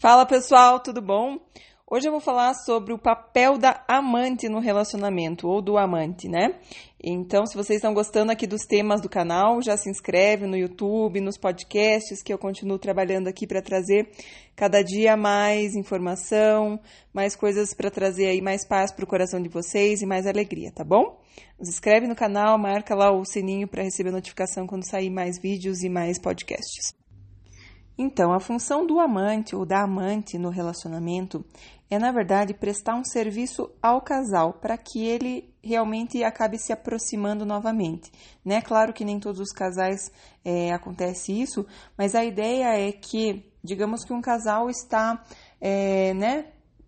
Fala pessoal, tudo bom? Hoje eu vou falar sobre o papel da amante no relacionamento, ou do amante, né? Então, se vocês estão gostando aqui dos temas do canal, já se inscreve no YouTube, nos podcasts, que eu continuo trabalhando aqui para trazer cada dia mais informação, mais coisas para trazer aí mais paz para o coração de vocês e mais alegria, tá bom? Se inscreve no canal, marca lá o sininho para receber notificação quando sair mais vídeos e mais podcasts. Então, a função do amante ou da amante no relacionamento é, na verdade, prestar um serviço ao casal para que ele realmente acabe se aproximando novamente. Né? Claro que nem todos os casais é, acontece isso, mas a ideia é que, digamos que um casal está, é, né,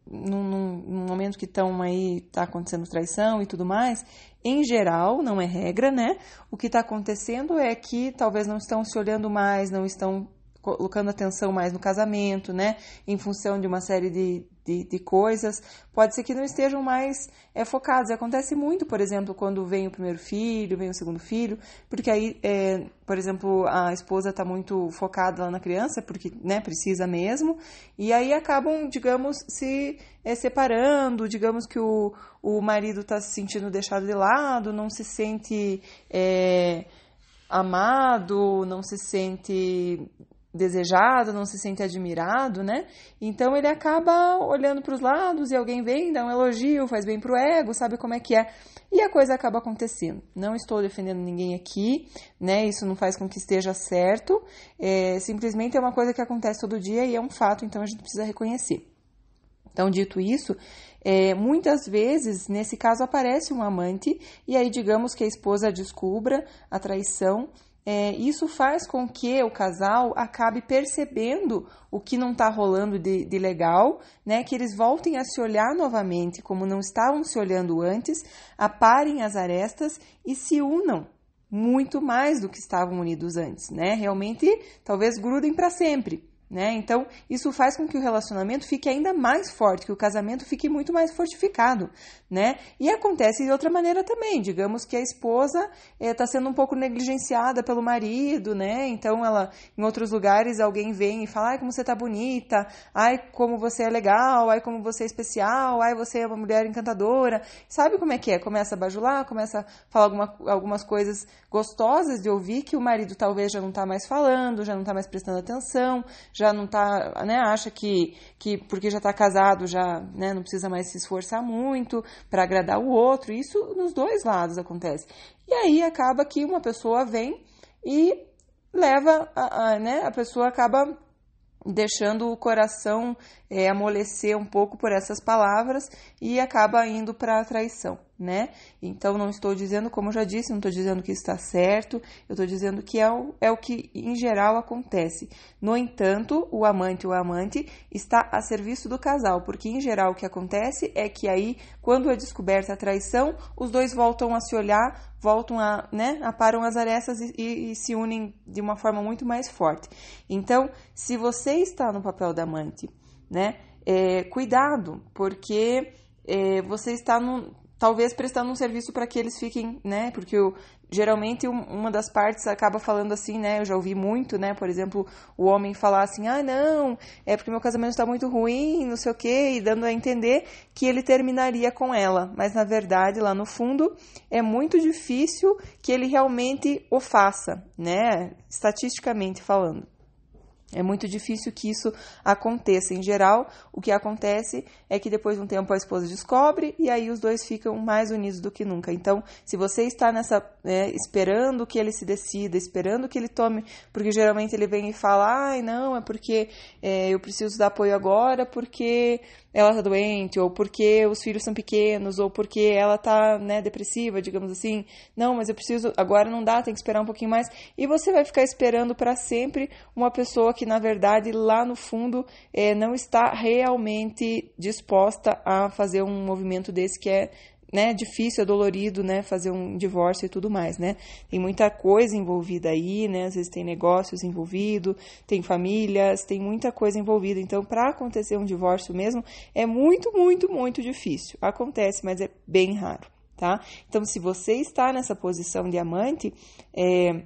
num, num, momento que estão aí, está acontecendo traição e tudo mais, em geral, não é regra, né? O que está acontecendo é que talvez não estão se olhando mais, não estão colocando atenção mais no casamento, né? Em função de uma série de, de, de coisas. Pode ser que não estejam mais é, focados. E acontece muito, por exemplo, quando vem o primeiro filho, vem o segundo filho, porque aí, é, por exemplo, a esposa está muito focada lá na criança, porque né, precisa mesmo, e aí acabam, digamos, se é, separando, digamos que o, o marido está se sentindo deixado de lado, não se sente. Amado, não se sente desejado, não se sente admirado, né? Então ele acaba olhando para os lados e alguém vem, dá um elogio, faz bem pro ego, sabe como é que é. E a coisa acaba acontecendo. Não estou defendendo ninguém aqui, né? Isso não faz com que esteja certo. É, simplesmente é uma coisa que acontece todo dia e é um fato, então a gente precisa reconhecer. Então, dito isso, é, muitas vezes, nesse caso, aparece um amante, e aí digamos que a esposa descubra a traição é, isso faz com que o casal acabe percebendo o que não está rolando de, de, legal, né? Que eles voltem a se olhar novamente como não estavam se olhando antes, aparem as arestas e se unam muito mais do que estavam unidos antes, né? Realmente, talvez grudem para sempre. Né? Então, isso faz com que o relacionamento fique ainda mais forte, que o casamento fique muito mais fortificado, né? E acontece de outra maneira também, digamos que a esposa está eh, sendo um pouco negligenciada pelo marido, né? Então, ela, em outros lugares, alguém vem e fala, ai, como você tá bonita, ai, como você é legal, ai, como você é especial, ai, você é uma mulher encantadora. Sabe como é que é? Começa a bajular, começa a falar alguma, algumas coisas gostosas de ouvir que o marido talvez já não está mais falando, já não está mais prestando atenção, já não tá, né, acha que, que porque já está casado já, né, não precisa mais se esforçar muito para agradar o outro. Isso nos dois lados acontece. E aí acaba que uma pessoa vem e leva, a, a né, a pessoa acaba deixando o coração é, amolecer um pouco por essas palavras e acaba indo para a traição né? Então não estou dizendo, como já disse, não estou dizendo que está certo, eu estou dizendo que é o, é o que em geral acontece. No entanto, o amante ou amante está a serviço do casal, porque em geral o que acontece é que aí, quando é descoberta a traição, os dois voltam a se olhar, voltam a, né, aparam as arestas e, e, e se unem de uma forma muito mais forte. Então, se você está no papel da amante, né, é, cuidado, porque é, você está no, talvez prestando um serviço para que eles fiquem, né? Porque o, geralmente uma das partes acaba falando assim, né? Eu já ouvi muito, né? Por exemplo, o homem falar assim: ah, não, é porque meu casamento está muito ruim, não sei o quê, e dando a entender que ele terminaria com ela. Mas na verdade, lá no fundo, é muito difícil que ele realmente o faça, né? Estatisticamente falando. É muito difícil que isso aconteça. Em geral, o que acontece é que depois de um tempo a esposa descobre e aí os dois ficam mais unidos do que nunca. Então, se você está nessa né, esperando que ele se decida, esperando que ele tome, porque geralmente ele vem e fala, ai não, é porque é, eu preciso dar apoio agora, porque ela está doente, ou porque os filhos são pequenos, ou porque ela está né, depressiva, digamos assim. Não, mas eu preciso, agora não dá, tem que esperar um pouquinho mais. E você vai ficar esperando para sempre uma pessoa que, na verdade, lá no fundo, é, não está realmente disposta a fazer um movimento desse que é né, difícil, é dolorido, né, fazer um divórcio e tudo mais, né? Tem muita coisa envolvida aí, né? Às vezes tem negócios envolvidos, tem famílias, tem muita coisa envolvida. Então, para acontecer um divórcio mesmo, é muito, muito, muito difícil. Acontece, mas é bem raro, tá? Então, se você está nessa posição de amante, é,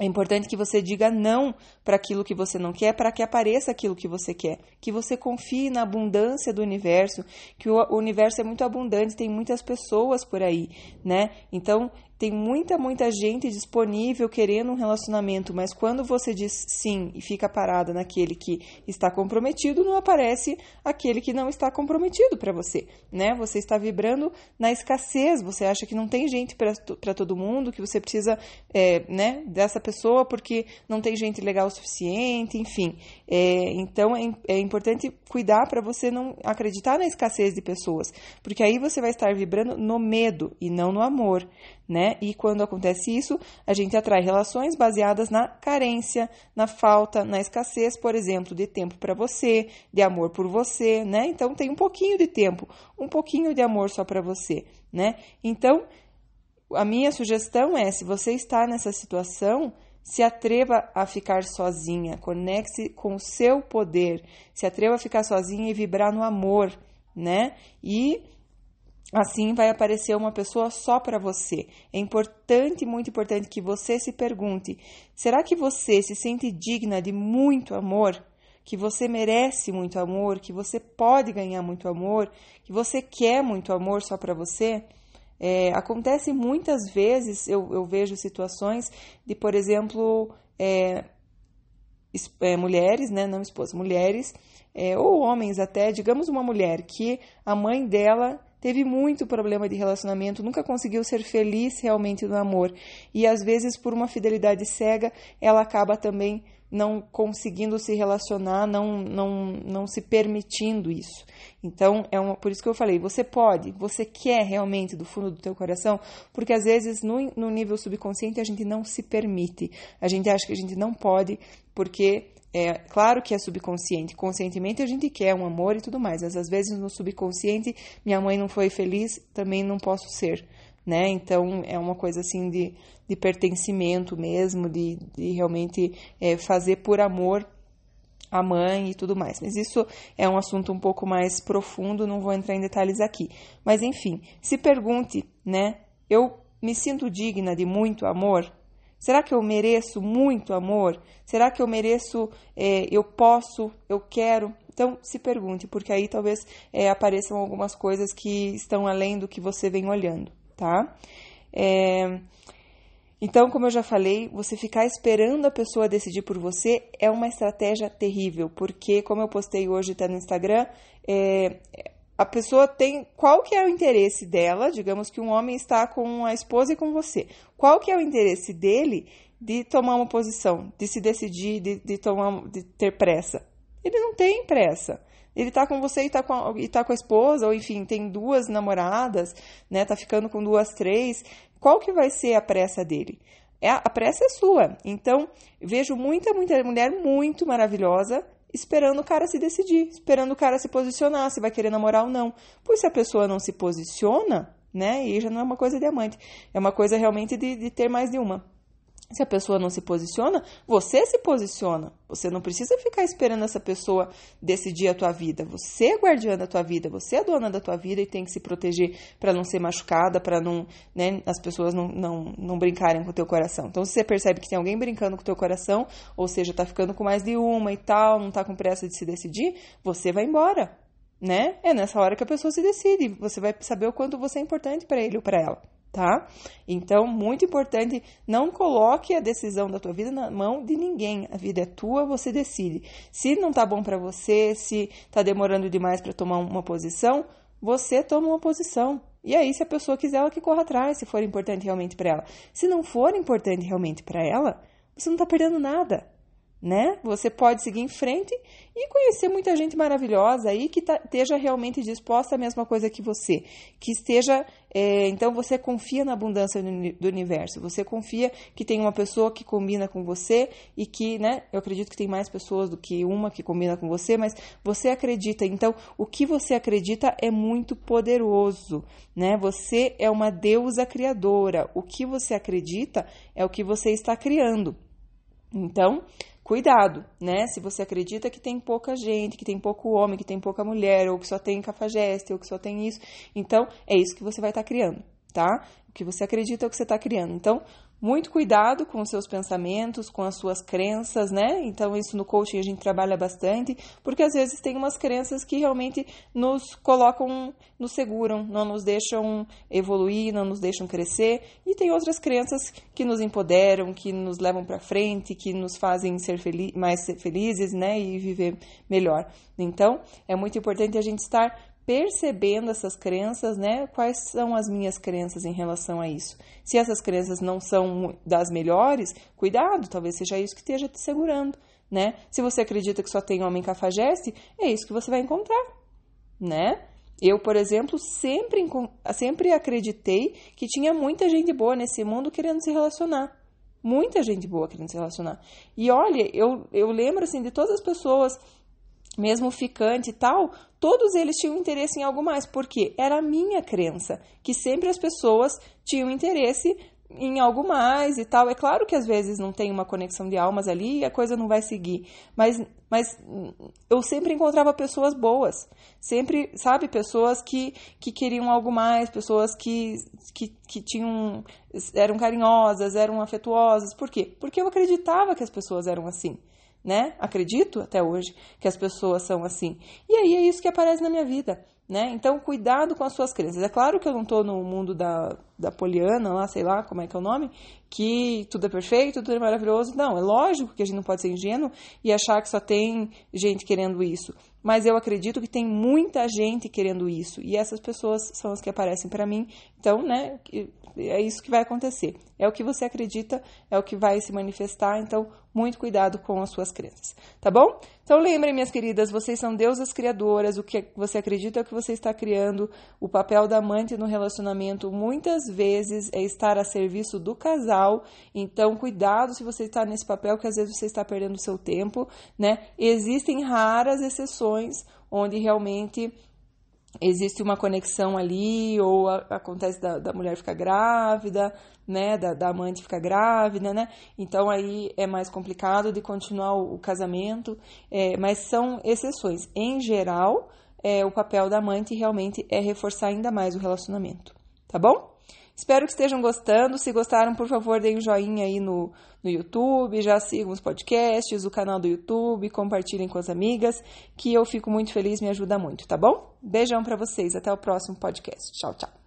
É importante que você diga não para aquilo que você não quer, para que apareça aquilo que você quer. Que você confie na abundância do universo, que o universo é muito abundante, tem muitas pessoas por aí, né? Então, tem muita, muita gente disponível querendo um relacionamento, mas quando você diz sim e fica parada naquele que está comprometido, não aparece aquele que não está comprometido para você, né? Você está vibrando na escassez, você acha que não tem gente para todo mundo, que você precisa, é, né, dessa pessoa porque não tem gente legal o suficiente, enfim. É, então é, é importante cuidar para você não acreditar na escassez de pessoas, porque aí você vai estar vibrando no medo e não no amor né? E quando acontece isso, a gente atrai relações baseadas na carência, na falta, na escassez, por exemplo, de tempo para você, de amor por você, né? Então tem um pouquinho de tempo, um pouquinho de amor só para você, né? Então, a minha sugestão é, se você está nessa situação, se atreva a ficar sozinha, conecte com o seu poder, se atreva a ficar sozinha e vibrar no amor, né? E Assim vai aparecer uma pessoa só para você. É importante, muito importante que você se pergunte: será que você se sente digna de muito amor? Que você merece muito amor? Que você pode ganhar muito amor? Que você quer muito amor só para você? É, acontece muitas vezes, eu, eu, vejo situações de, por exemplo, é, é, mulheres, né, não esposas, mulheres, é, ou homens até, digamos uma mulher que a mãe dela teve muito problema de relacionamento, nunca conseguiu ser feliz realmente no amor. E às vezes, por uma fidelidade cega, ela acaba também não conseguindo se relacionar, não, não, não se permitindo isso. Então, é uma, por isso que eu falei, você pode, você quer realmente do fundo do teu coração, porque às vezes no, no nível subconsciente a gente não se permite. A gente acha que a gente não pode, porque é claro que é subconsciente. Conscientemente a gente quer um amor e tudo mais, mas às vezes no subconsciente minha mãe não foi feliz, também não posso ser, né? Então é uma coisa assim de, de pertencimento mesmo, de, de realmente é, fazer por amor a mãe e tudo mais. Mas isso é um assunto um pouco mais profundo, não vou entrar em detalhes aqui. Mas enfim, se pergunte, né? Eu me sinto digna de muito amor? Será que eu mereço muito amor? Será que eu mereço, é, eu posso, eu quero? Então, se pergunte, porque aí talvez é, apareçam algumas coisas que estão além do que você vem olhando, tá? É, então, como eu já falei, você ficar esperando a pessoa decidir por você é uma estratégia terrível, porque, como eu postei hoje, está no Instagram, é, a pessoa tem qual que é o interesse dela, digamos que um homem está com a esposa e com você. Qual que é o interesse dele de tomar uma posição, de se decidir, de, de tomar, de ter pressa? Ele não tem pressa. Ele está com você e está com, a, e tá com a esposa, ou enfim, tem duas namoradas, né? Tá ficando com duas, três. Qual que vai ser a pressa dele? É, a pressa é sua. Então, vejo muita, muita mulher muito maravilhosa esperando o cara se decidir, esperando o cara se posicionar, se vai querer namorar ou não. Pois se a pessoa não se posiciona, né? E já não é uma coisa de amante, é uma coisa realmente de, de ter mais de uma. Se a pessoa não se posiciona, você se posiciona. Você não precisa ficar esperando essa pessoa decidir a tua vida. Você é guardiã da tua vida, você é dona da tua vida e tem que se proteger para não ser machucada, para não, né, as pessoas não, não, não brincarem com o teu coração. Então, se você percebe que tem alguém brincando com o teu coração, ou seja, tá ficando com mais de uma e tal, não tá com pressa de se decidir, você vai embora, né? É nessa hora que a pessoa se decide. Você vai saber o quanto você é importante para ele ou para ela tá? Então, muito importante, não coloque a decisão da tua vida na mão de ninguém. A vida é tua, você decide. Se não tá bom para você, se tá demorando demais para tomar uma posição, você toma uma posição. E aí, se a pessoa quiser, ela que corra atrás, se for importante realmente para ela. Se não for importante realmente para ela, você não tá perdendo nada né? Você pode seguir em frente e conhecer muita gente maravilhosa aí que tá, esteja realmente disposta à mesma coisa que você, que esteja, é, então você confia na abundância do universo, você confia que tem uma pessoa que combina com você e que, né? Eu acredito que tem mais pessoas do que uma que combina com você, mas você acredita. Então, o que você acredita é muito poderoso, né? Você é uma deusa criadora. O que você acredita é o que você está criando. Então, cuidado, né? Se você acredita que tem pouca gente, que tem pouco homem, que tem pouca mulher, ou que só tem cafajeste, ou que só tem isso, então é isso que você vai estar tá criando, tá? O que você acredita é o que você está criando. Então, muito cuidado com os seus pensamentos, com as suas crenças, né? Então, isso no coaching a gente trabalha bastante, porque às vezes tem umas crenças que realmente nos colocam, nos seguram, não nos deixam evoluir, não nos deixam crescer, e tem outras crenças que nos empoderam, que nos levam para frente, que nos fazem ser mais felizes, né? E viver melhor. Então, é muito importante a gente estar percebendo essas crenças, né? Quais são as minhas crenças em relação a isso? Se essas crenças não são das melhores, cuidado, talvez seja isso que esteja te segurando, né? Se você acredita que só tem homem cafajeste, é isso que você vai encontrar, né? Eu, por exemplo, sempre, sempre acreditei que tinha muita gente boa nesse mundo querendo se relacionar. Muita gente boa querendo se relacionar. E olha, eu, eu lembro assim de todas as pessoas mesmo ficante e tal, todos eles tinham interesse em algo mais, porque era a minha crença que sempre as pessoas tinham interesse em algo mais e tal. É claro que às vezes não tem uma conexão de almas ali e a coisa não vai seguir, mas, mas eu sempre encontrava pessoas boas, sempre, sabe, pessoas que, que queriam algo mais, pessoas que, que, que tinham, eram carinhosas, eram afetuosas. Por quê? Porque eu acreditava que as pessoas eram assim né? Acredito até hoje que as pessoas são assim. E aí é isso que aparece na minha vida, né? Então, cuidado com as suas crenças. É claro que eu não estou no mundo da, da poliana, lá, sei lá como é que é o nome, que tudo é perfeito, tudo é maravilhoso. Não, é lógico que a gente não pode ser ingênuo e achar que só tem gente querendo isso. Mas eu acredito que tem muita gente querendo isso. E essas pessoas são as que aparecem para mim. Então, né, é isso que vai acontecer. É o que você acredita, é o que vai se manifestar. Então, muito cuidado com as suas crenças, tá bom? Então, lembrem, minhas queridas, vocês são deusas criadoras. O que você acredita é o que você está criando. O papel da amante no relacionamento muitas vezes é estar a serviço do casal. Então, cuidado se você está nesse papel, que às vezes você está perdendo seu tempo, né? Existem raras exceções onde realmente existe uma conexão ali, ou a, acontece da, da, mulher ficar grávida, né, da, da, amante ficar grávida, né, então aí é mais complicado de continuar o, o casamento, é, mas são exceções. Em geral, é, o papel da amante realmente é reforçar ainda mais o relacionamento, tá bom? Espero que estejam gostando. Se gostaram, por favor, deem um joinha aí no, no YouTube, já sigam os podcasts, o canal do YouTube, compartilhem com as amigas, que eu fico muito feliz, me ajuda muito, tá bom? Beijão para vocês, até o próximo podcast. Tchau, tchau.